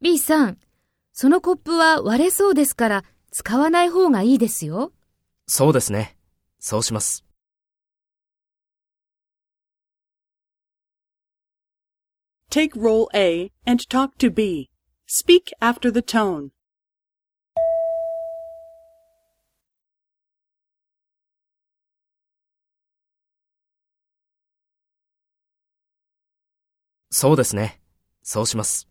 B さん、そのコップは割れそうですから使わない方がいいですよ。そうですね。そうします。Take role A and talk to B. Speak after the tone. そうですね。そうします。